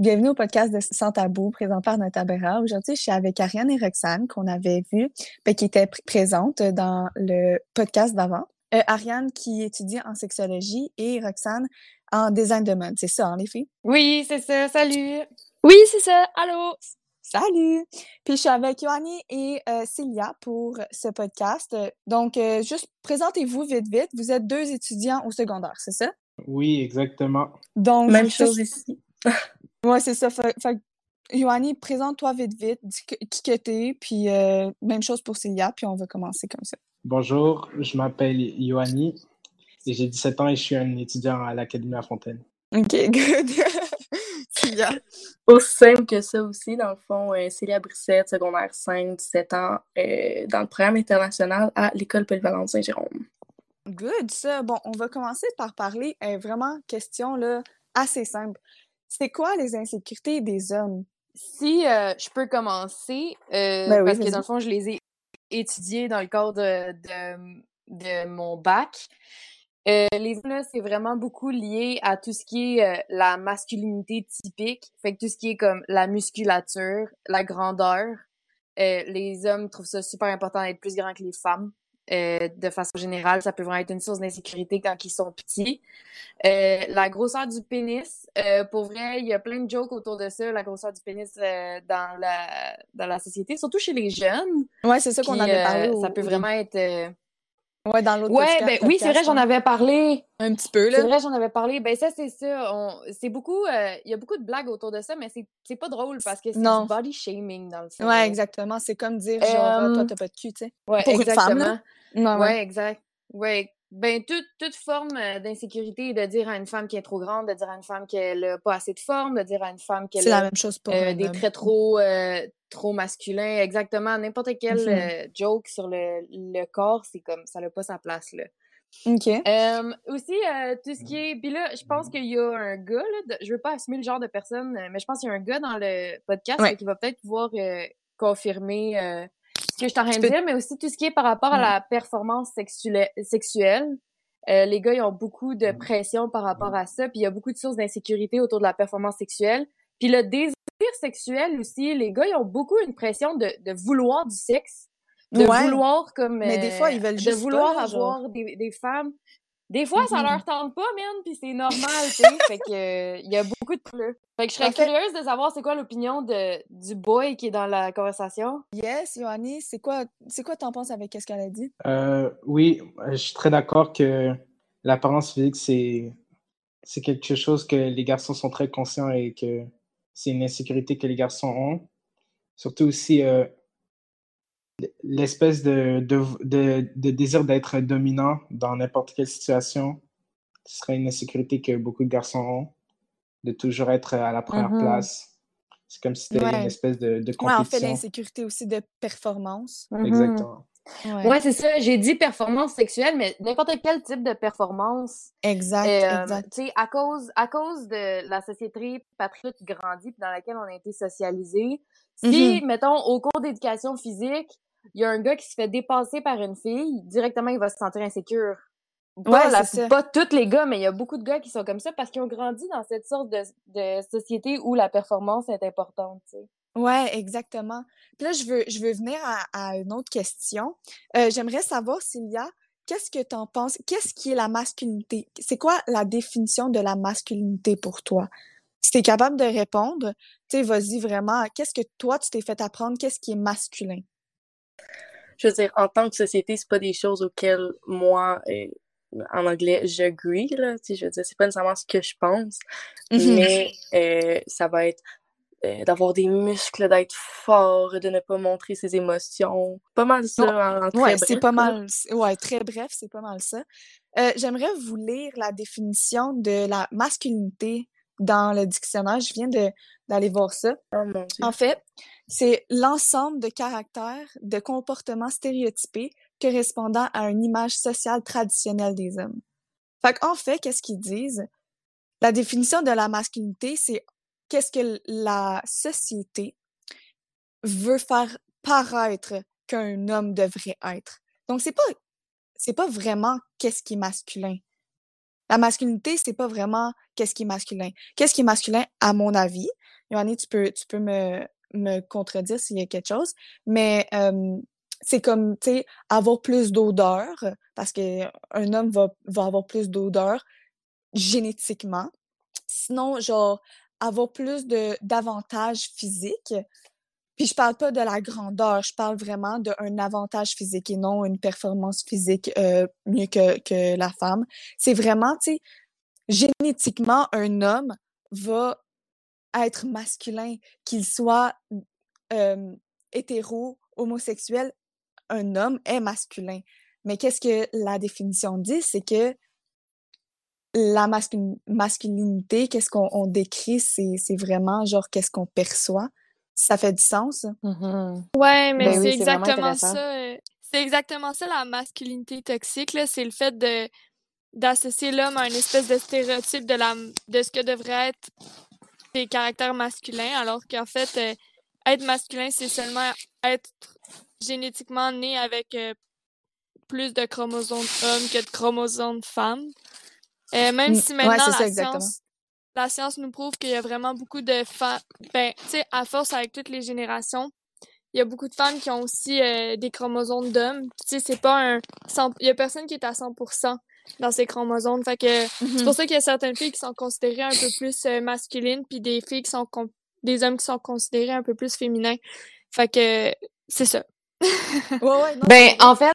Bienvenue au podcast de Sans Tabou, présenté par Notabera. Aujourd'hui, je suis avec Ariane et Roxane, qu'on avait vu, ben, qui étaient présentes dans le podcast d'avant. Euh, Ariane qui étudie en sexologie et Roxane en design de mode. C'est ça, en effet? Oui, c'est ça. Salut! Oui, c'est ça. Allô! Salut! Puis je suis avec Yoani et euh, Célia pour ce podcast. Donc, euh, juste présentez-vous vite, vite. Vous êtes deux étudiants au secondaire, c'est ça? Oui, exactement. Donc, Même chose ici. Ouais, c'est ça. Fait, fait Yoani, présente-toi vite, vite, dis qui que t'es, puis euh, même chose pour Célia, puis on va commencer comme ça. Bonjour, je m'appelle Yoani et j'ai 17 ans et je suis un étudiant à l'Académie à Fontaine. OK, good. Célia. Aussi simple que ça aussi, dans le fond, euh, Célia Brissette, secondaire 5, 17 ans, euh, dans le programme international à l'École polyvalente Saint-Jérôme. Good, ça. Bon, on va commencer par parler, vraiment, question là, assez simple. C'est quoi les insécurités des hommes? Si euh, je peux commencer, euh, ben parce que dans le fond, je les ai étudiées dans le cadre de, de, mon bac. Euh, les hommes, c'est vraiment beaucoup lié à tout ce qui est la masculinité typique. Fait que tout ce qui est comme la musculature, la grandeur. les hommes trouvent ça super important d'être plus grand que les femmes. Euh, de façon générale, ça peut vraiment être une source d'insécurité quand ils sont petits. Euh, la grosseur du pénis, euh, pour vrai, il y a plein de jokes autour de ça, la grosseur du pénis dans, la, dans la société, surtout chez les jeunes. Ouais, c'est ça qu'on avait parlé. ça peut vraiment être... Ouais, dans l'autre ouais, ben, oui, c'est vrai, j'en avais parlé. Un petit peu, là. C'est vrai, j'en avais parlé. Ben, ça, c'est ça. C'est beaucoup. Il y a beaucoup de blagues autour de ça, mais c'est pas drôle parce que c'est du body shaming dans le fond. Ouais, exactement. C'est comme dire, genre, toi, t'as pas de cul, tu sais. Ouais, Pour exactement. Une femme, ouais. exact. Ouais. Ben, toute, toute forme euh, d'insécurité, de dire à une femme qui est trop grande, de dire à une femme qu'elle n'a pas assez de forme, de dire à une femme qu'elle a la même chose pour euh, des traits trop, euh, trop masculins. Exactement. N'importe quel mm-hmm. joke sur le, le corps, c'est comme ça n'a pas sa place, là. OK. aussi, tout ce qui est. Puis là, je pense qu'il y a un gars, là, je veux pas assumer le genre de personne, mais je pense qu'il y a un gars dans le podcast qui va peut-être pouvoir confirmer que je t'en de dire, mais aussi tout ce qui est par rapport à la performance sexuelle. Euh, les gars, ils ont beaucoup de pression par rapport à ça, puis il y a beaucoup de sources d'insécurité autour de la performance sexuelle. Puis le désir sexuel aussi, les gars, ils ont beaucoup une pression de, de vouloir du sexe, de vouloir comme... Mais des fois, ils veulent juste De vouloir avoir des, des femmes des fois, ça leur tente pas, man, puis c'est normal, tu sais. fait que euh, il y a beaucoup de plus. Fait que je serais curieuse de savoir c'est quoi l'opinion de du boy qui est dans la conversation. Yes, Yoanni, c'est quoi c'est quoi t'en penses avec ce qu'elle a dit? Euh, oui, je suis très d'accord que l'apparence physique, c'est c'est quelque chose que les garçons sont très conscients et que c'est une insécurité que les garçons ont. Surtout aussi, euh, l'espèce de, de, de, désir d'être dominant dans n'importe quelle situation, ce serait une insécurité que beaucoup de garçons ont, de toujours être à la première mm-hmm. place. C'est comme si c'était une espèce de, de compétition. Ouais, en fait, l'insécurité aussi de performance. Mm-hmm. Exactement. Ouais, c'est ça. J'ai dit performance sexuelle, mais n'importe quel type de performance. Exact, euh, exact. Tu sais, à cause, à cause de la société patriote qui grandit dans laquelle on a été socialisé, si, mm-hmm. mettons, au cours d'éducation physique, il y a un gars qui se fait dépasser par une fille, directement, il va se sentir insécure. Pas, ouais, pas tous les gars, mais il y a beaucoup de gars qui sont comme ça parce qu'ils ont grandi dans cette sorte de, de société où la performance est importante, tu sais. Ouais, exactement. Puis là, je veux, je veux venir à, une autre question. Euh, j'aimerais savoir, Sylvia, qu'est-ce que tu en penses? Qu'est-ce qui est la masculinité? C'est quoi la définition de la masculinité pour toi? Si tu es capable de répondre, tu sais, vas-y vraiment, qu'est-ce que toi, tu t'es fait apprendre? Qu'est-ce qui est masculin? Je veux dire, en tant que société, c'est pas des choses auxquelles moi, euh, en anglais, j'agree, là, tu sais, je veux dire, c'est pas nécessairement ce que je pense, mm-hmm. mais euh, ça va être euh, d'avoir des muscles, d'être fort, de ne pas montrer ses émotions. Pas mal ça, en, très ouais, c'est pas mal, ouais, très bref, c'est pas mal ça. J'aimerais vous lire la définition de la masculinité dans le dictionnaire. Je viens d'aller voir ça. Oh, en fait, c'est l'ensemble de caractères, de comportements stéréotypés correspondant à une image sociale traditionnelle des hommes. Fait fait, qu'est-ce qu'ils disent? La définition de la masculinité, c'est qu'est-ce que la société veut faire paraître qu'un homme devrait être. Donc, c'est pas, c'est pas vraiment qu'est-ce qui est masculin. La masculinité, c'est pas vraiment qu'est-ce qui est masculin. Qu'est-ce qui est masculin, à mon avis, Yoanni, tu peux, tu peux me, me contredire s'il y a quelque chose, mais c'est comme, tu sais, avoir plus d'odeur, parce qu'un homme va, va avoir plus d'odeur génétiquement. Sinon, genre, avoir plus de d'avantages physiques. Puis je parle pas de la grandeur, je parle vraiment d'un avantage physique et non une performance physique euh, mieux que, que la femme. C'est vraiment, tu sais, génétiquement, un homme va être masculin, qu'il soit euh, hétéro, homosexuel, un homme est masculin. Mais qu'est-ce que la définition dit? C'est que la masculinité, qu'est-ce qu'on décrit, c'est vraiment genre qu'est-ce qu'on perçoit. Ça fait du sens? Mm-hmm. Ouais, mais ben c'est exactement ça. Euh, c'est exactement ça la masculinité toxique. C'est le fait de d'associer l'homme à une espèce de stéréotype de, la, de ce que devrait être des caractères masculins, alors qu'en fait, euh, être masculin, c'est seulement être génétiquement né avec euh, plus de chromosomes hommes que de chromosomes femmes. Euh, même si maintenant la, science, la science nous prouve qu'il y a vraiment beaucoup de femmes, ben, tu sais, à force avec toutes les générations, il y a beaucoup de femmes qui ont aussi euh, des chromosomes d'hommes. Tu sais, c'est pas un... Il y a personne qui est à 100% dans ces chromosomes. Fait que c'est pour mm-hmm. ça qu'il y a certaines filles qui sont considérées un peu plus euh, masculines, puis des filles qui sont... des hommes qui sont considérés un peu plus féminins. Fait que c'est ça. ouais, ouais, ben, en fait,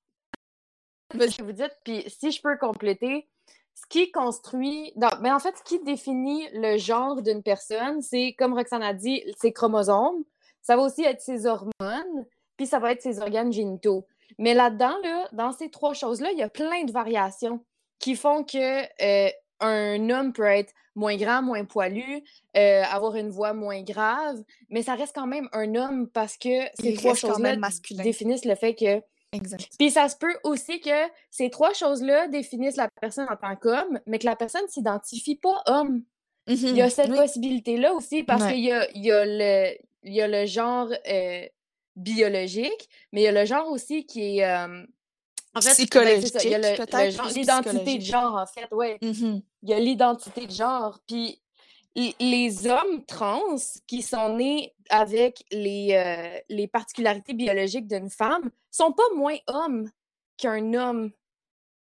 ce que vous dites, puis si je peux compléter, ce qui construit, mais ben, en fait, ce qui définit le genre d'une personne, c'est, comme Roxane a dit, ses chromosomes. Ça va aussi être ses hormones, puis ça va être ses organes génitaux. Mais là-dedans, là, dans ces trois choses-là, il y a plein de variations qui font que euh, un homme peut être moins grand, moins poilu, euh, avoir une voix moins grave, mais ça reste quand même un homme parce que ces trois choses-là définissent le fait que Exact. Puis ça se peut aussi que ces trois choses-là définissent la personne en tant qu'homme, mais que la personne ne s'identifie pas homme. Il y a cette possibilité-là aussi parce qu'il y a, y, a le, y a le genre euh, biologique, mais il y a le genre aussi qui est. Euh, en fait, psychologique. il y a l'identité de genre, en fait, ouais. Mm-hmm. Il y a l'identité de genre. Puis les hommes trans qui sont nés avec les, euh, les particularités biologiques d'une femme sont pas moins hommes qu'un homme.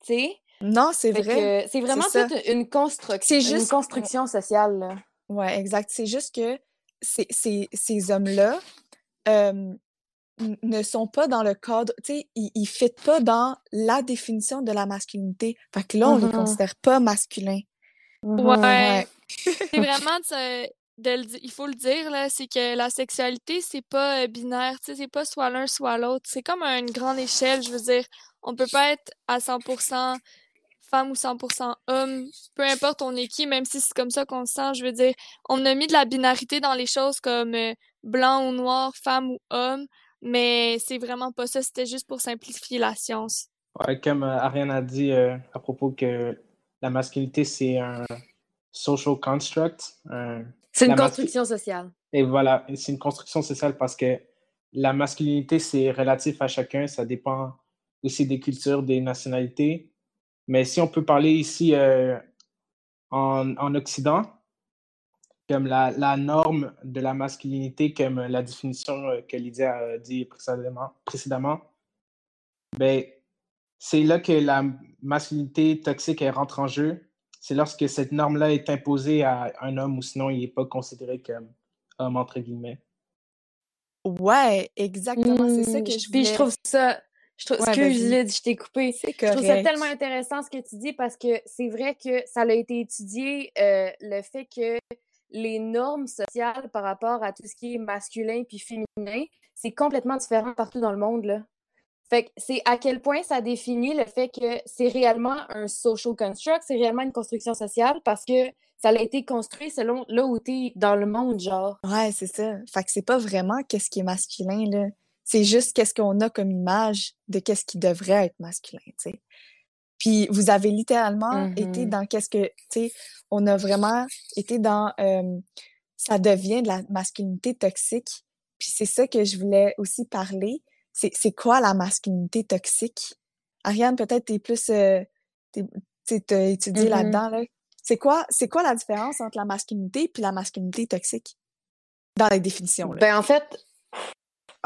Tu sais? Non, c'est vrai. C'est vraiment toute une, construction, juste... une construction sociale. Là. Ouais, exact. C'est juste que ces, ces hommes-là ne sont pas dans le cadre, tu sais, ils ne fitent pas dans la définition de la masculinité. Fait que là, on ne les mm-hmm. considère pas masculins. Ouais. c'est vraiment de, il faut le dire là, c'est que la sexualité c'est pas euh, binaire, tu sais, c'est pas soit l'un soit l'autre. C'est comme à une grande échelle, je veux dire, on peut pas être à 100% femme ou 100% homme, peu importe on est qui, même si c'est comme ça qu'on se sent, je veux dire, on a mis de la binarité dans les choses comme euh, blanc ou noir, femme ou homme, mais c'est vraiment pas ça, c'était juste pour simplifier la science. Ouais, comme euh, Ariane a dit à propos que la masculinité, c'est un social construct. c'est une construction sociale. Et voilà, c'est une construction sociale parce que la masculinité, c'est relatif à chacun. Ça dépend aussi des cultures, des nationalités. Mais si on peut parler ici euh, en, en, Occident, comme la, la, norme de la masculinité, comme la définition euh, que Lydia a dit précédemment, précédemment ben, c'est là que la masculinité toxique rentre en jeu. C'est lorsque cette norme-là est imposée à un homme ou sinon il n'est pas considéré comme homme, entre guillemets. Ouais, exactement. c'est ça que je Puis je trouve ça. Je trouve, que je t'ai coupé. Je trouve ça tellement intéressant ce que tu dis parce que c'est vrai que ça a été étudié, euh, le fait que les normes sociales par rapport à tout ce qui est masculin puis féminin, c'est complètement différent partout dans le monde. Là. Fait que c'est à quel point ça définit le fait que c'est réellement un social construct, c'est réellement une construction sociale parce que ça a été construit selon là où t'es dans le monde, genre. Ouais, c'est ça. Fait que c'est pas vraiment qu'est-ce qui est masculin. C'est juste qu'est-ce qu'on a comme image de qu'est-ce qui devrait être masculin, tu. Puis vous avez littéralement été mm-hmm. dans qu'est-ce que, tu sais, on a vraiment été dans, ça devient de la masculinité toxique. Puis c'est ça que je voulais aussi parler c'est quoi la masculinité toxique? Ariane, peut-être t'es plus euh, t'as étudié mm-hmm. là-dedans. Là. C'est quoi, quoi la différence entre la masculinité et la masculinité toxique? dans la définition. Ben, en fait,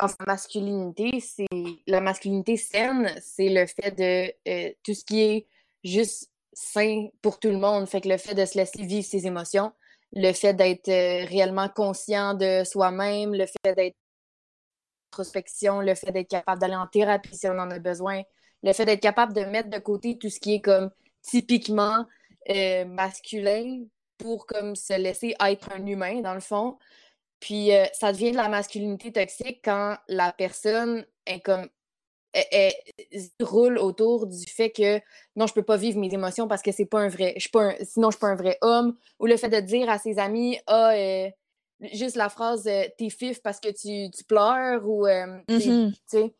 en masculinité, c'est la masculinité saine, c'est le fait de euh, tout ce qui est juste sain pour tout le monde. Fait que le fait de se laisser vivre ses émotions, le fait d'être euh, réellement conscient de soi-même, le fait d'être introspection, le fait d'être capable d'aller en thérapie si on en a besoin, le fait d'être capable de mettre de côté tout ce qui est comme typiquement euh, masculin pour comme se laisser être un humain dans le fond. Puis euh, ça devient de la masculinité toxique quand la personne est comme elle, roule autour du fait que non, je peux pas vivre mes émotions parce que c'est pas un vrai. Je suis pas sinon, je suis pas un vrai homme. Ou le fait de dire à ses amis Ah, euh, juste la phrase euh, T'es fif parce que tu, tu pleures ou mm-hmm. tu sais.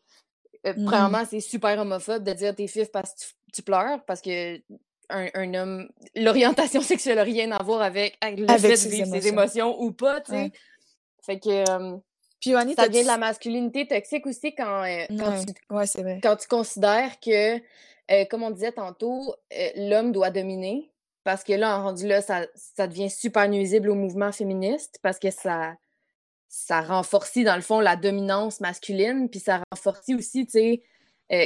Mm-hmm. Premièrement, c'est super homophobe de dire t'es fif parce que tu, pleures parce que un, homme, l'orientation sexuelle n'a rien à voir avec, le fait de vivre ses émotions ou pas, tu sais. Fait que. Puis, ça vient de la masculinité toxique aussi quand, euh, quand, tu, quand tu considères que, euh, comme on disait tantôt, euh, l'homme doit dominer. Parce que là, en rendu là, ça, ça devient super nuisible au mouvement féministe parce que ça, ça renforce, dans le fond, la dominance masculine. Puis ça renforce aussi, tu sais,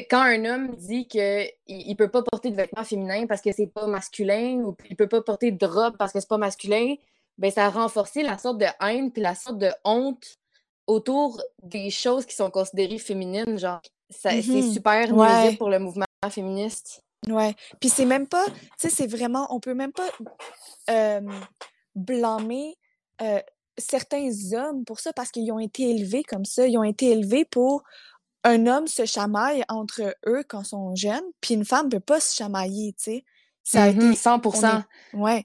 quand un homme dit qu'il ne peut pas porter de vêtements féminins parce que c'est pas masculin ou il peut pas porter de robe parce que c'est pas masculin, ben ça a renforcé la sorte de haine puis la sorte de honte autour des choses qui sont considérées féminines. Genre, c'est mmh super nuisible pour le mouvement féministe. Ouais. Puis c'est même pas, tu sais, c'est vraiment, on peut même pas blâmer certains hommes pour ça parce qu'ils ont été élevés comme ça. Ils ont été élevés pour un homme se chamaille entre eux quand ils sont jeunes, puis une femme peut pas se chamailler, tu sais. Ça a mmh été 100%. Ouais.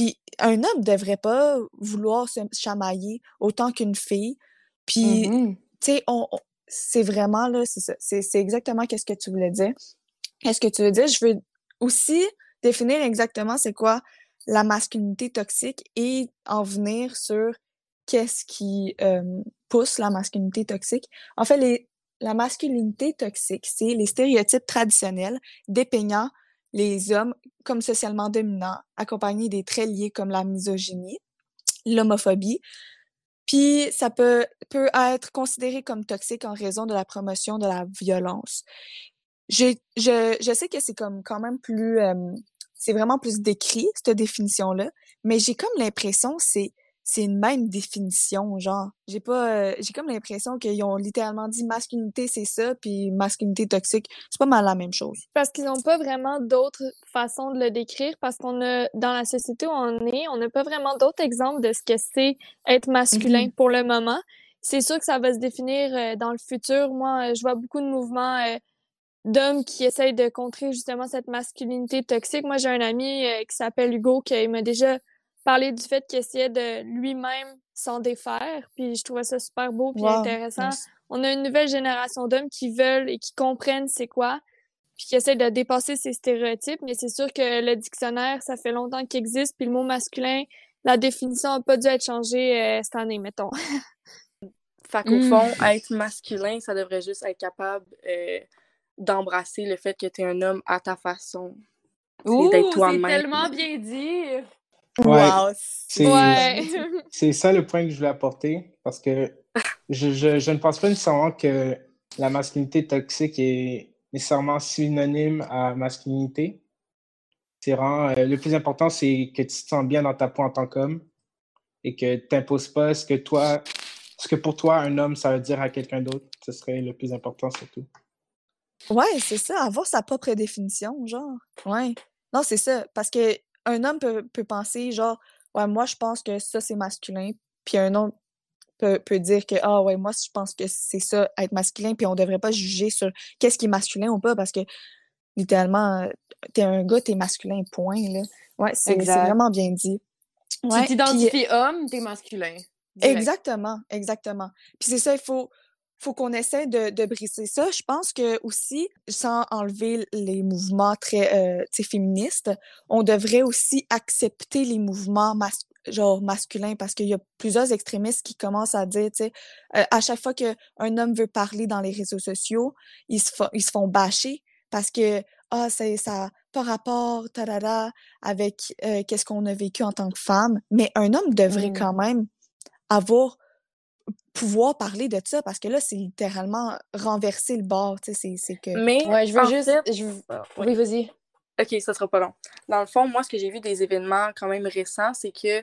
Puis un homme devrait pas vouloir se chamailler autant qu'une fille. Puis, mmh tu sais, on, c'est vraiment, là, c'est C'est exactement qu'est-ce que tu voulais dire. Qu'est-ce que tu veux dire? Je veux aussi définir exactement c'est quoi la masculinité toxique et en venir sur qu'est-ce qui pousse la masculinité toxique? En fait, les, la masculinité toxique, c'est les stéréotypes traditionnels dépeignant les hommes comme socialement dominants, accompagnés des traits liés comme la misogynie, l'homophobie. Puis ça peut, peut être considéré comme toxique en raison de la promotion de la violence. Je, je, je sais que c'est comme quand même plus... c'est vraiment plus décrit, cette définition-là, mais j'ai comme l'impression c'est c'est une même définition, genre. J'ai pas, euh, j'ai comme l'impression qu'ils ont littéralement dit masculinité c'est ça, puis masculinité toxique, c'est pas mal la même chose. Parce qu'ils n'ont pas vraiment d'autres façons de le décrire, parce qu'on a, dans la société où on est, on n'a pas vraiment d'autres exemples de ce que c'est être masculin mm-hmm. pour le moment. C'est sûr que ça va se définir euh, dans le futur. Moi, euh, je vois beaucoup de mouvements d'hommes qui essayent de contrer justement cette masculinité toxique. Moi, j'ai un ami qui s'appelle Hugo qui m'a déjà parler du fait qu'il essayait de lui-même s'en défaire. Puis je trouvais ça super beau puis intéressant. On a une nouvelle génération d'hommes qui veulent et qui comprennent c'est quoi, puis qui essaient de dépasser ces stéréotypes. Mais c'est sûr que le dictionnaire, ça fait longtemps qu'il existe, puis le mot masculin, la définition n'a pas dû être changée euh, cette année, mettons. fait qu'au fond, mmh. être masculin, ça devrait juste être capable euh, d'embrasser le fait que tu es un homme à ta façon. d'être toi-même. C'est tellement bien dit! Wow. C'est ça le point que je voulais apporter parce que je, je, je, ne pense pas nécessairement que la masculinité toxique est nécessairement synonyme à masculinité. C'est euh, le plus important, c'est que tu te sens bien dans ta peau en tant qu'homme et que tu n'imposes pas ce que toi, ce que pour toi un homme, ça veut dire à quelqu'un d'autre. Ce serait le plus important surtout. Ouais, c'est ça, avoir sa propre définition, genre. Ouais. Non, c'est ça. Parce que un homme peut, peut penser genre ouais moi je pense que ça c'est masculin puis un homme peut, peut dire que ah ouais moi je pense que c'est ça être masculin puis on devrait pas juger sur qu'est-ce qui est masculin ou pas parce que littéralement t'es un gars t'es masculin point là. Ouais c'est vraiment bien dit. Tu t'identifies homme t'es masculin exactement exactement. Puis c'est ça il faut faut qu'on essaie de, de, briser ça. Je pense que aussi, sans enlever les mouvements très euh, féministes, on devrait aussi accepter les mouvements genre masculins parce qu'il y a plusieurs extrémistes qui commencent à dire, tu sais, euh, à chaque fois qu'un homme veut parler dans les réseaux sociaux, ils se, ils se font bâcher parce que ah c'est ça par rapport tarara, avec euh, qu'est-ce qu'on a vécu en tant que femme mais un homme devrait mmh. quand même avoir pouvoir parler de ça parce que là, c'est littéralement renverser le bord. C'est que. Mais. Ouais, je veux juste. Je... Ah, oui, vas-y. OK, ça sera pas long. Dans le fond, moi, ce que j'ai vu des événements quand même récents, c'est que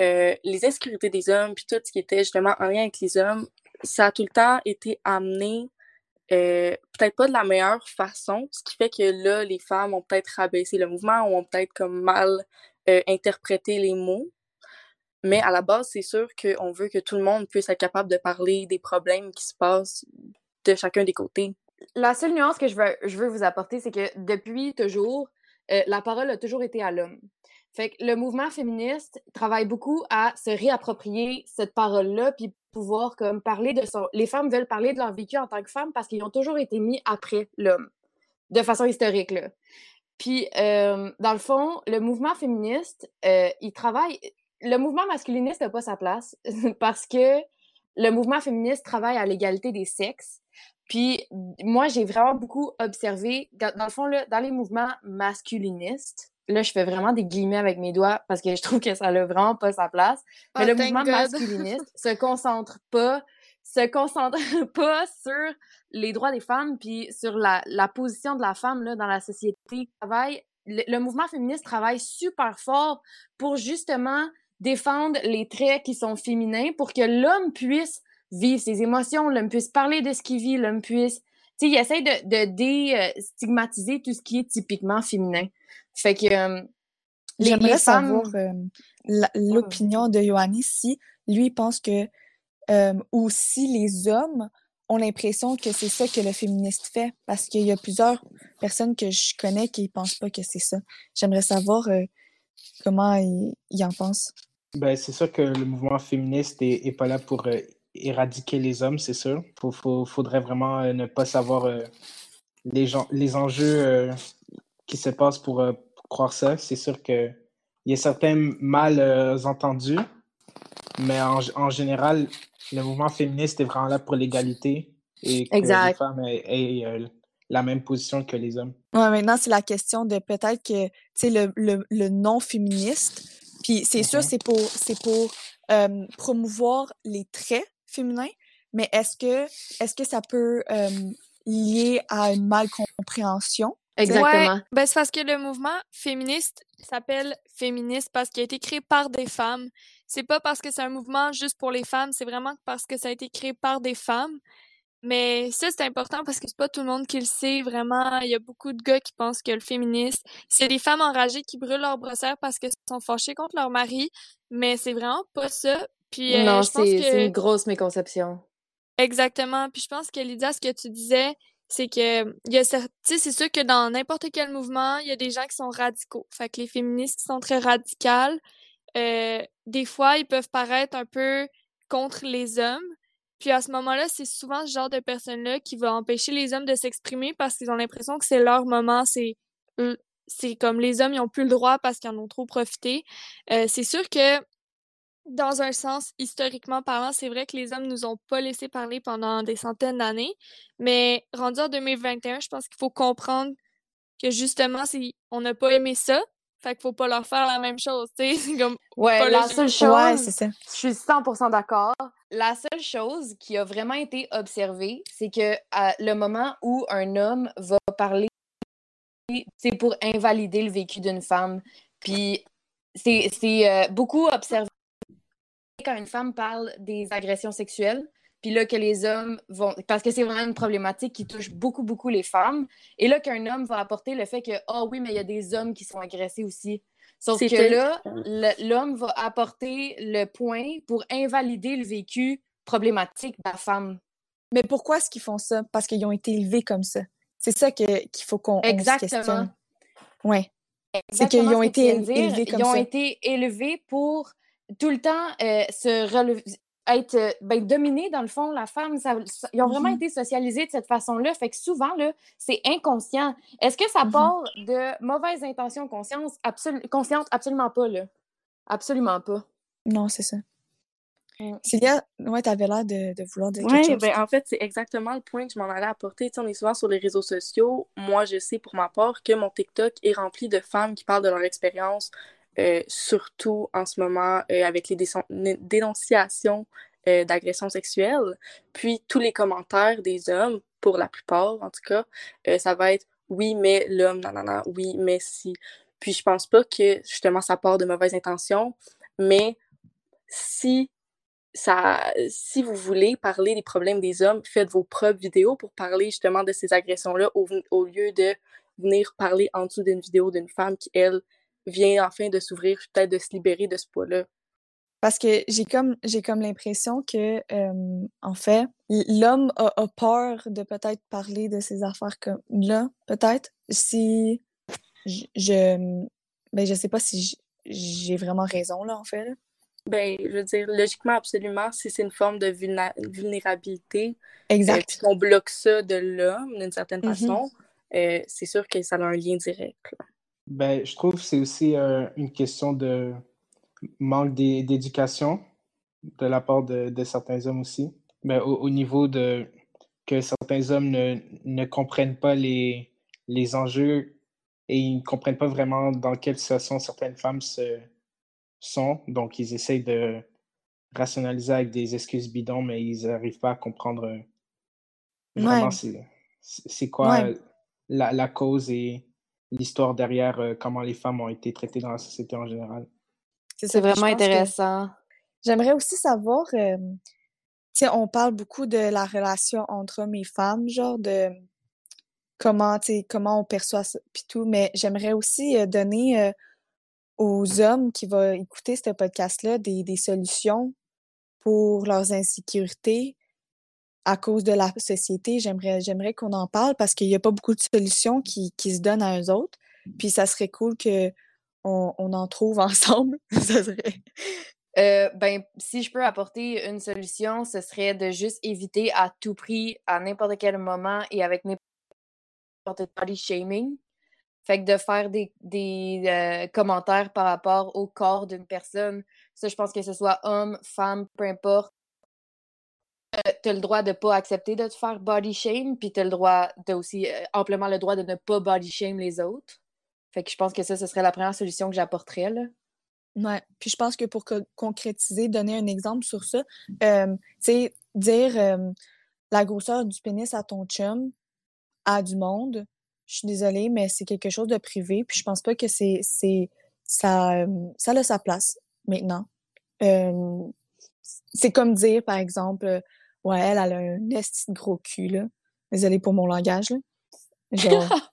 euh, les insécurités des hommes, puis tout ce qui était justement en lien avec les hommes, ça a tout le temps été amené euh, peut-être pas de la meilleure façon, ce qui fait que là, les femmes ont peut-être rabaissé le mouvement ou ont peut-être comme mal euh, interprété les mots. Mais à la base, c'est sûr qu'on veut que tout le monde puisse être capable de parler des problèmes qui se passent de chacun des côtés. La seule nuance que je veux, je veux vous apporter, c'est que depuis toujours, euh, la parole a toujours été à l'homme. Fait que le mouvement féministe travaille beaucoup à se réapproprier cette parole-là, puis pouvoir comme parler de son. Les femmes veulent parler de leur vécu en tant que femmes parce qu'ils ont toujours été mis après l'homme, de façon historique là. Puis euh, dans le fond, le mouvement féministe, euh, il travaille. Le mouvement masculiniste n'a pas sa place parce que le mouvement féministe travaille à l'égalité des sexes. Puis moi, j'ai vraiment beaucoup observé, dans le fond, là, dans les mouvements masculinistes, là, je fais vraiment des guillemets avec mes doigts parce que je trouve que ça n'a vraiment pas sa place. Mais oh, le mouvement masculiniste se concentre pas, se concentre pas sur les droits des femmes puis sur la, la position de la femme là, dans la société. Travaille, le, le, mouvement féministe travaille super fort pour justement défendre les traits qui sont féminins pour que l'homme puisse vivre ses émotions, l'homme puisse parler de ce qu'il vit, l'homme puisse tu sais, il essaie de, de déstigmatiser tout ce qui est typiquement féminin. Fait que euh, J'aimerais savoir euh, l'opinion de Yoannis si lui pense que euh, ou si les hommes ont l'impression que c'est ça que le féministe fait parce qu'il y a plusieurs personnes que je connais qui pensent pas que c'est ça. J'aimerais savoir comment ils, en pensent. Ben, c'est sûr que le mouvement féministe est, est pas là pour éradiquer les hommes, c'est sûr. Il faudrait vraiment ne pas savoir les, gens, les enjeux qui se passent pour, croire ça. C'est sûr qu'il y a certains malentendus, mais en, général, le mouvement féministe est vraiment là pour l'égalité et que les femmes aient, euh, la même position que les hommes. Ouais, maintenant, c'est la question de peut-être que, le, le, le non-féministe, puis c'est sûr, mm-hmm. c'est pour, c'est pour euh, promouvoir les traits féminins, mais est-ce que, est-ce que ça peut euh, lier à une malcompréhension? Exactement. ben, c'est parce que le mouvement féministe s'appelle féministe parce qu'il a été créé par des femmes. C'est pas parce que c'est un mouvement juste pour les femmes, c'est vraiment parce que ça a été créé par des femmes. Mais ça, c'est important parce que c'est pas tout le monde qui le sait vraiment. Il y a beaucoup de gars qui pensent que le féministe, c'est des femmes enragées qui brûlent leur brossière parce qu'elles sont fâchées contre leur mari. Mais c'est vraiment pas ça. Puis, euh, non, c'est une grosse méconception. Exactement. Puis je pense que Lydia, ce que tu disais, c'est que il y a c'est sûr que dans n'importe quel mouvement, il y a des gens qui sont radicaux. Fait que les féministes qui sont très radicales, euh, des fois, ils peuvent paraître un peu contre les hommes. Puis à ce moment-là, c'est souvent ce genre de personnes-là qui va empêcher les hommes de s'exprimer parce qu'ils ont l'impression que c'est leur moment, c'est c'est comme les hommes ils ont plus le droit parce qu'ils en ont trop profité. Euh, c'est sûr que dans un sens, historiquement parlant, c'est vrai que les hommes nous ont pas laissé parler pendant des centaines d'années, mais rendu en 2021, je pense qu'il faut comprendre que justement, si on n'a pas aimé ça, fait qu'il faut pas leur faire la même chose, tu sais, comme Ouais, la seule chose, je suis 100% d'accord. La seule chose qui a vraiment été observée, c'est que à le moment où un homme va parler c'est pour invalider le vécu d'une femme. Puis c'est euh, beaucoup observé quand une femme parle des agressions sexuelles, puis là que les hommes vont parce que c'est vraiment une problématique qui touche beaucoup beaucoup les femmes et là qu'un homme va apporter le fait que oh oui mais il y a des hommes qui sont agressés aussi sauf que là l'homme va apporter le point pour invalider le vécu problématique de la femme. Mais pourquoi est-ce qu'ils font ça? Parce qu'ils ont été élevés comme ça. C'est ça qu'il faut qu'on exactement. ouais. C'est qu'ils ont été élevés comme ça ils ont été élevés pour tout le temps euh, se relever, être euh, ben, dominé dans le fond la femme ça, ils ont vraiment mm-hmm. été socialisés de cette façon-là fait que souvent là c'est inconscient est-ce que ça mm-hmm. part de mauvaises intentions conscience absolu consciente? Absolument pas là absolument pas non c'est ça Célia, ouais, t'avais l'air de, de, vouloir dire quelque chose. Ben, en fait, c'est exactement le point que je m'en allais apporter. on est souvent sur les réseaux sociaux. Moi, je sais pour ma part que mon TikTok est rempli de femmes qui parlent de leur expérience euh, surtout en ce moment euh, avec les dénonciations euh, d'agression sexuelle. Puis tous les commentaires des hommes, pour la plupart en tout cas, ça va être oui, mais l'homme, non, non, non, oui, mais si. Puis je pense pas que justement ça part de mauvaises intentions, mais si ça, si vous voulez parler des problèmes des hommes, faites vos propres vidéos pour parler justement de ces agressions-là au lieu de venir parler en dessous d'une vidéo d'une femme qui, elle, vient enfin de s'ouvrir, peut-être de se libérer de ce poids-là. Parce que j'ai comme j'ai comme l'impression que en fait, l'homme a, peur de peut-être parler de ces affaires comme là, peut-être. Si je, je ben je sais pas si j'ai vraiment raison là en fait. Ben, je veux dire, logiquement, absolument, si c'est une forme de vulnérabilité, euh, exact. qu'on bloque ça de l'homme d'une certaine mm-hmm. façon, euh, c'est sûr que ça a un lien direct. Ben, je trouve que c'est aussi euh, une question de manque d'éducation de la part de, certains hommes aussi. Mais au, niveau de que certains hommes ne, ne comprennent pas les, les enjeux et ils ne comprennent pas vraiment dans quelle situation certaines femmes se, sont. Donc, ils essayent de rationaliser avec des excuses bidons, mais ils n'arrivent pas à comprendre euh, vraiment c'est quoi la, la, cause et l'histoire derrière euh, comment les femmes ont été traitées dans la société en général. C'est vraiment intéressant. J'aimerais aussi savoir, euh, sais, on parle beaucoup de la relation entre hommes et femmes, genre de comment, comment on perçoit ça, puis tout, mais j'aimerais aussi euh, donner euh, aux hommes qui vont écouter ce podcast-là des, des solutions pour leurs insécurités à cause de la société. J'aimerais, j'aimerais qu'on en parle parce qu'il n'y a pas beaucoup de solutions qui, qui se donnent à eux autres. Puis ça serait cool que on, en trouve ensemble, ça serait. Euh, ben, si je peux apporter une solution, ce serait de juste éviter à tout prix, à n'importe quel moment et avec n'importe quel body shaming. Fait que de faire des, des euh, commentaires par rapport au corps d'une personne, ça, je pense que ce soit homme, femme, peu importe. Euh, tu as le droit de pas accepter de te faire body shame, puis tu as le droit, aussi amplement le droit de ne pas body shame les autres. Fait que je pense que ça, ce serait la première solution que j'apporterais. Là. Ouais. Puis je pense que pour concrétiser, donner un exemple sur ça, euh, tu sais, dire la grosseur du pénis à ton chum, à du monde, je suis désolée, mais c'est quelque chose de privé. Puis je pense pas que c'est. ça, ça a sa place maintenant. C'est comme dire, par exemple, ouais, elle, elle a un gros cul, là. Désolée pour mon langage, là. Genre.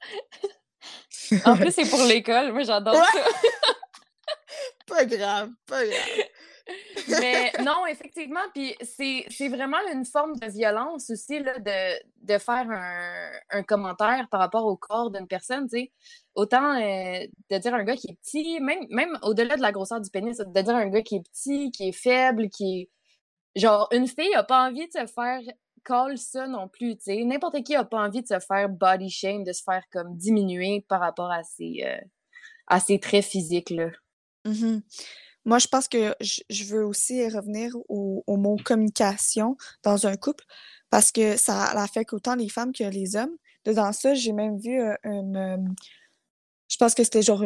En plus, c'est pour l'école. Moi, j'adore ça. pas grave, pas grave. Mais non, effectivement, puis c'est vraiment une forme de violence aussi là, de, de faire un, un, commentaire par rapport au corps d'une personne, tu sais. Autant euh, de dire un gars qui est petit, même, même au-delà de la grosseur du pénis, de dire un gars qui est petit, qui est faible, qui est... Genre, une fille a pas envie de se faire colle ça non plus, tu sais. N'importe qui a pas envie de se faire body shame, de se faire comme diminuer par rapport à ses, euh, à ses traits physiques, là. Mm-hmm. Moi, je pense que je veux aussi revenir au, mot communication dans un couple parce que ça affecte autant les femmes que les hommes. Dans ça, j'ai même vu euh, une. Euh, je pense que c'était genre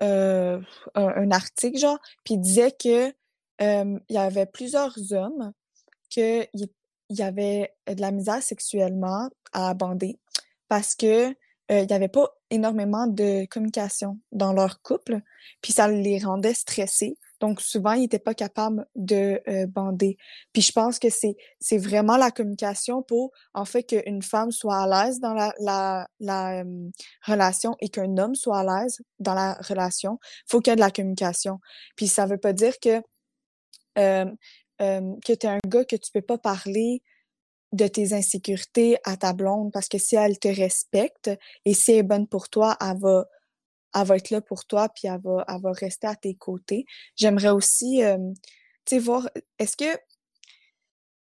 un, un, article, genre, puis il disait que il y avait plusieurs hommes qui il y avait de la misère sexuellement à bander parce que il n'y avait pas énormément de communication dans leur couple, puis ça les rendait stressés. Donc souvent, ils n'étaient pas capables de bander. Puis je pense que c'est vraiment la communication pour en fait qu'une femme soit à l'aise dans la la, la relation et qu'un homme soit à l'aise dans la relation. Faut qu'il y ait de la communication. Puis ça veut pas dire que que tu es un gars que tu peux pas parler de tes insécurités à ta blonde parce que si elle te respecte et si elle est bonne pour toi, elle va, elle va être là pour toi puis elle va, elle va rester à tes côtés. J'aimerais aussi, tu sais, voir, est-ce que,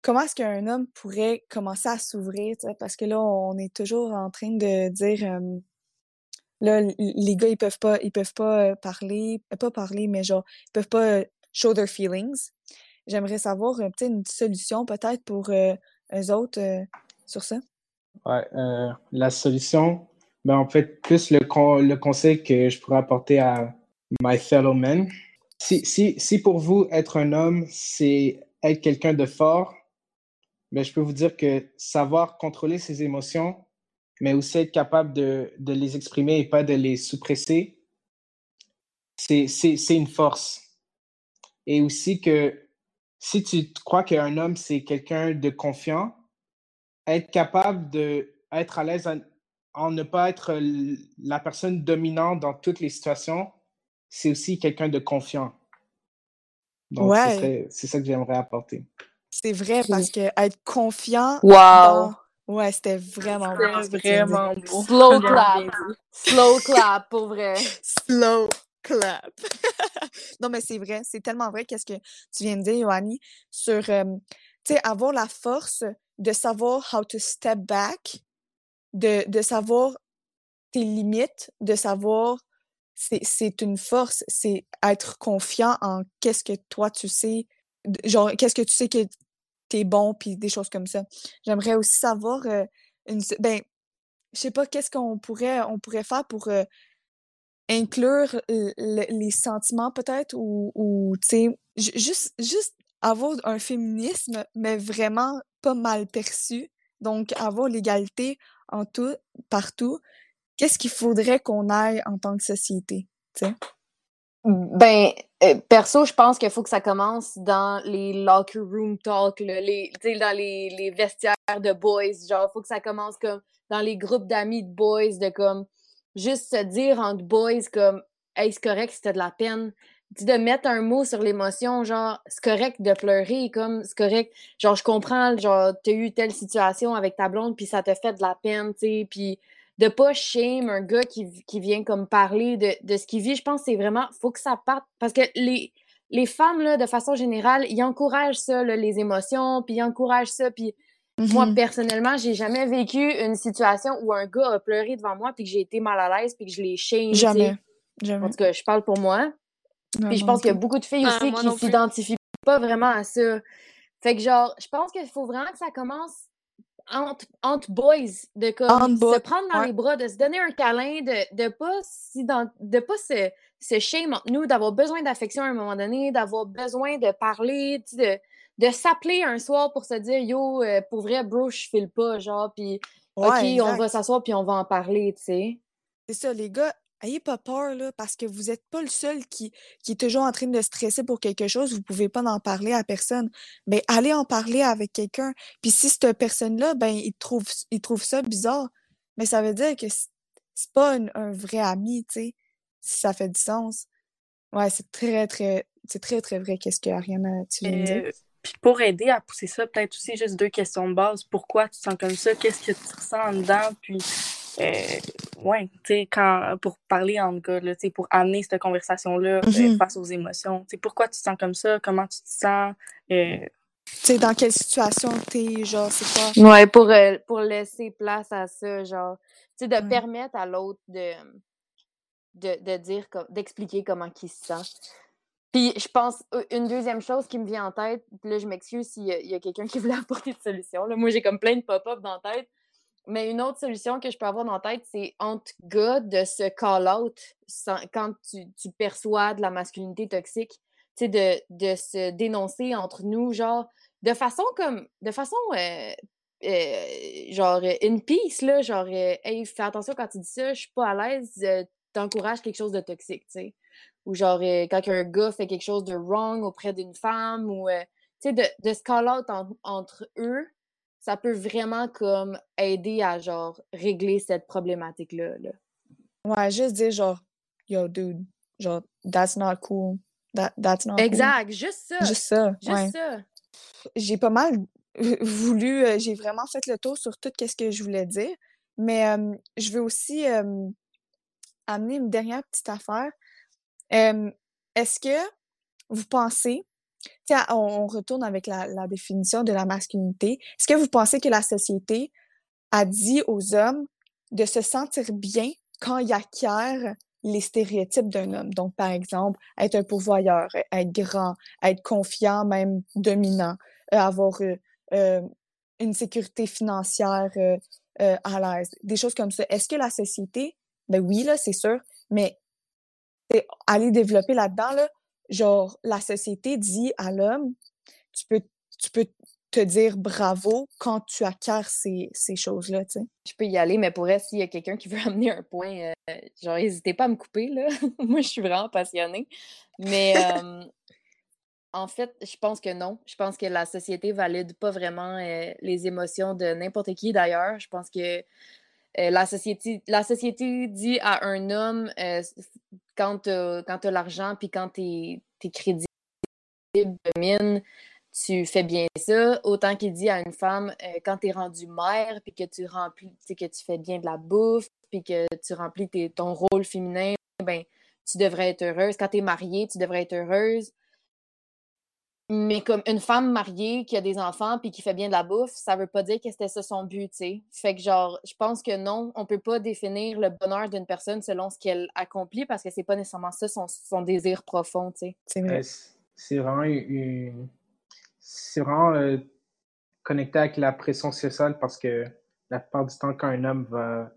comment est-ce qu'un homme pourrait commencer à s'ouvrir, parce que là, on est toujours en train de dire, là, les gars, ils peuvent pas, ils peuvent pas parler, pas parler, mais genre, ils peuvent pas show their feelings j'aimerais savoir euh, une solution peut-être pour euh, eux autres euh, sur ça. Ouais, la solution, ben, en fait, plus le, conseil que je pourrais apporter à my fellow men. Si, si, si pour vous, être un homme, c'est être quelqu'un de fort, mais je peux vous dire que savoir contrôler ses émotions, mais aussi être capable de, de les exprimer et pas de les suppresser, c'est une force. Et aussi que si tu crois qu'un homme, c'est quelqu'un de confiant, être capable de être à l'aise en, ne pas être la personne dominante dans toutes les situations, c'est aussi quelqu'un de confiant. Donc, c'est ça que j'aimerais apporter. C'est vrai, parce que être confiant. Wow! Ouais, c'était vraiment beau. vraiment beau. Slow clap. Slow clap, pour vrai. Slow clap. non, mais c'est vrai, c'est tellement vrai qu'est-ce que tu viens de dire, Yoanni, sur, tu sais, avoir la force de savoir how to step back, de, de savoir tes limites, de savoir c'est une force, c'est être confiant en qu'est-ce que toi tu sais, genre qu'est-ce que tu sais que t'es bon, puis des choses comme ça. J'aimerais aussi savoir, une, ben, je sais pas, qu'est-ce qu'on pourrait, on pourrait faire pour inclure les sentiments peut-être ou, tu sais, juste, juste avoir un féminisme, mais vraiment pas mal perçu. Donc, avoir l'égalité en tout, partout. Qu'est-ce qu'il faudrait qu'on aille en tant que société, tu sais? Ben, euh, perso, je pense qu'il faut que ça commence dans les locker room talk, là, les, dans les, les, vestiaires de boys. Genre, faut que ça commence comme dans les groupes d'amis de boys, de comme juste se dire entre boys comme Hey, c'est correct c'était de la peine. de mettre un mot sur l'émotion, genre, c'est correct de pleurer, comme, c'est correct, genre, je comprends, genre, t'as eu telle situation avec ta blonde, puis ça te fait de la peine, tu sais, puis de pas shame un gars qui, qui vient comme parler de, de ce qu'il vit, je pense que c'est vraiment, faut que ça parte, parce que les, les femmes, là, de façon générale, ils encouragent ça, les émotions, puis ils encouragent ça, puis moi, mm-hmm. personnellement, j'ai jamais vécu une situation où un gars a pleuré devant moi, puis que j'ai été mal à l'aise, puis que je l'ai shame. Jamais. En tout cas, je parle pour moi. puis je pense qu'il y a beaucoup de filles ah, aussi qui s'identifient pas vraiment à ça. Fait que genre, je pense qu'il faut vraiment que ça commence entre, entre boys, de comme se prendre dans les bras, de se donner un câlin, de, de pas de pas se, se shame entre nous, d'avoir besoin d'affection à un moment donné, d'avoir besoin de parler, de, de s'appeler un soir pour se dire yo, euh, pour vrai, bro, je file pas, genre, puis OK, on va s'asseoir puis on va en parler, tu sais. C'est ça, les gars, ayez pas peur, là, parce que vous n'êtes pas le seul qui, qui est toujours en train de stresser pour quelque chose, vous pouvez pas en parler à personne. Mais allez en parler avec quelqu'un. Puis si cette personne-là, ben, il trouve, il trouve ça bizarre, mais ça veut dire que c'est pas un, vrai ami, tu sais, si ça fait du sens. Ouais, c'est très, très, c'est très, très vrai qu'est-ce que Ariana, tu viens de dire. Puis pour aider à pousser ça, peut-être aussi juste deux questions de base. Pourquoi tu te sens comme ça? Qu'est-ce que tu ressens en dedans? Puis, euh, ouais, tu sais, quand, pour parler en gars, là, tu sais, pour amener cette conversation-là euh, mm-hmm. face aux émotions. Tu sais, pourquoi tu te sens comme ça? Comment tu te sens? Euh... Tu sais, dans quelle situation t'es, genre, c'est quoi? Ouais, pour, euh, pour laisser place à ça, genre, tu sais, de permettre à l'autre de, de, de dire, d'expliquer comment il se sent. Puis je pense, une deuxième chose qui me vient en tête, là je m'excuse s'il y a, quelqu'un qui voulait apporter de solution. Là. Moi j'ai comme plein de pop-up dans la tête. Mais une autre solution que je peux avoir dans la tête, c'est entre gars de se call-out quand tu, perçois de la masculinité toxique. Tu sais, de, se dénoncer entre nous, genre, de façon comme, de façon, euh, euh, genre, in peace, là, genre, euh, hey, fais attention quand tu dis ça, je suis pas à l'aise, t'encourages quelque chose de toxique, tu sais ou genre euh, quand un gars fait quelque chose de wrong auprès d'une femme ou euh, tu sais de, de se call out entre eux ça peut vraiment comme aider à genre régler cette problématique là, là. ouais juste dire genre yo dude genre that's not cool. That, that's not exact juste ça. Juste ça juste ça. J'ai pas mal voulu euh, j'ai vraiment fait le tour sur tout ce que je voulais dire. Mais je veux aussi amener une dernière petite affaire est-ce que vous pensez, tiens, on, retourne avec la, définition de la masculinité, est-ce que vous pensez que la société a dit aux hommes de se sentir bien quand ils acquièrent les stéréotypes d'un homme? Donc, par exemple, être un pourvoyeur, être grand, être confiant, même dominant, euh, avoir euh, euh, une sécurité financière à l'aise, des choses comme ça. Est-ce que la société, ben oui, là, c'est sûr, mais aller développer là-dedans, là, genre, la société dit à l'homme, tu peux tu peux te dire bravo quand tu acquiers ces, ces choses-là, tu sais. Je peux y aller, mais pour s'il y a quelqu'un qui veut amener un point, euh, genre, n'hésitez pas à me couper, là. Moi, je suis vraiment passionnée. Mais en fait, je pense que non. Je pense que la société valide pas vraiment euh, les émotions de n'importe qui, d'ailleurs. Je pense que euh, la, société, la société dit à un homme, quand tu as, l'argent puis quand tu es, crédible, mine, tu fais bien ça, autant qu'il dit à une femme euh, quand tu es rendu mère, puis que tu remplis, que tu fais bien de la bouffe, puis que tu remplis ton rôle féminin, ben tu devrais être heureuse. Quand tu es mariée, tu devrais être heureuse. Mais comme une femme mariée qui a des enfants puis qui fait bien de la bouffe, ça veut pas dire que c'était ça son but, tu sais. Fait que genre, je pense que non, on peut pas définir le bonheur d'une personne selon ce qu'elle accomplit parce que c'est pas nécessairement ça son, son désir profond, tu sais. C'est vraiment une c'est vraiment euh, connecté avec la pression sociale parce que la plupart du temps, quand un homme va,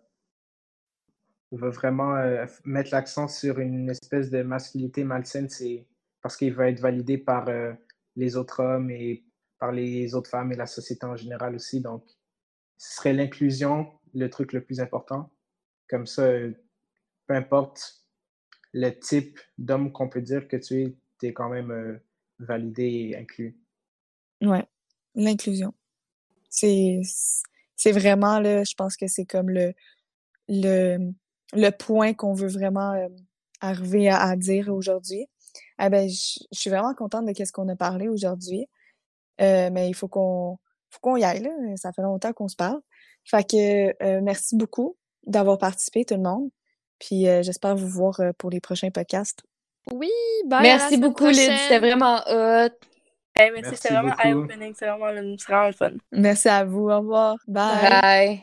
va vraiment euh, mettre l'accent sur une espèce de masculinité malsaine, c'est parce qu'il va être validé par euh, les autres hommes et par les autres femmes et la société en général aussi. Donc, ce serait l'inclusion le truc le plus important. Comme ça, peu importe le type d'homme qu'on peut dire que tu es, tu es quand même validé et inclus. Ouais, l'inclusion. C'est c'est vraiment là, je pense que c'est comme le le le point qu'on veut vraiment euh, arriver à, dire aujourd'hui. Ah ben, je suis vraiment contente de qu'est-ce qu'on a parlé aujourd'hui. Euh, mais il faut qu'on faut qu'on y aille là. Ça fait longtemps qu'on se parle. Fait que euh, merci beaucoup d'avoir participé tout le monde. Puis j'espère vous voir pour les prochains podcasts. Oui, bye. Merci beaucoup, Lyd. C'était vraiment hot merci, c'était vraiment eye-opening, c'est vraiment, vraiment le fun. Merci à vous, au revoir. Bye. Bye.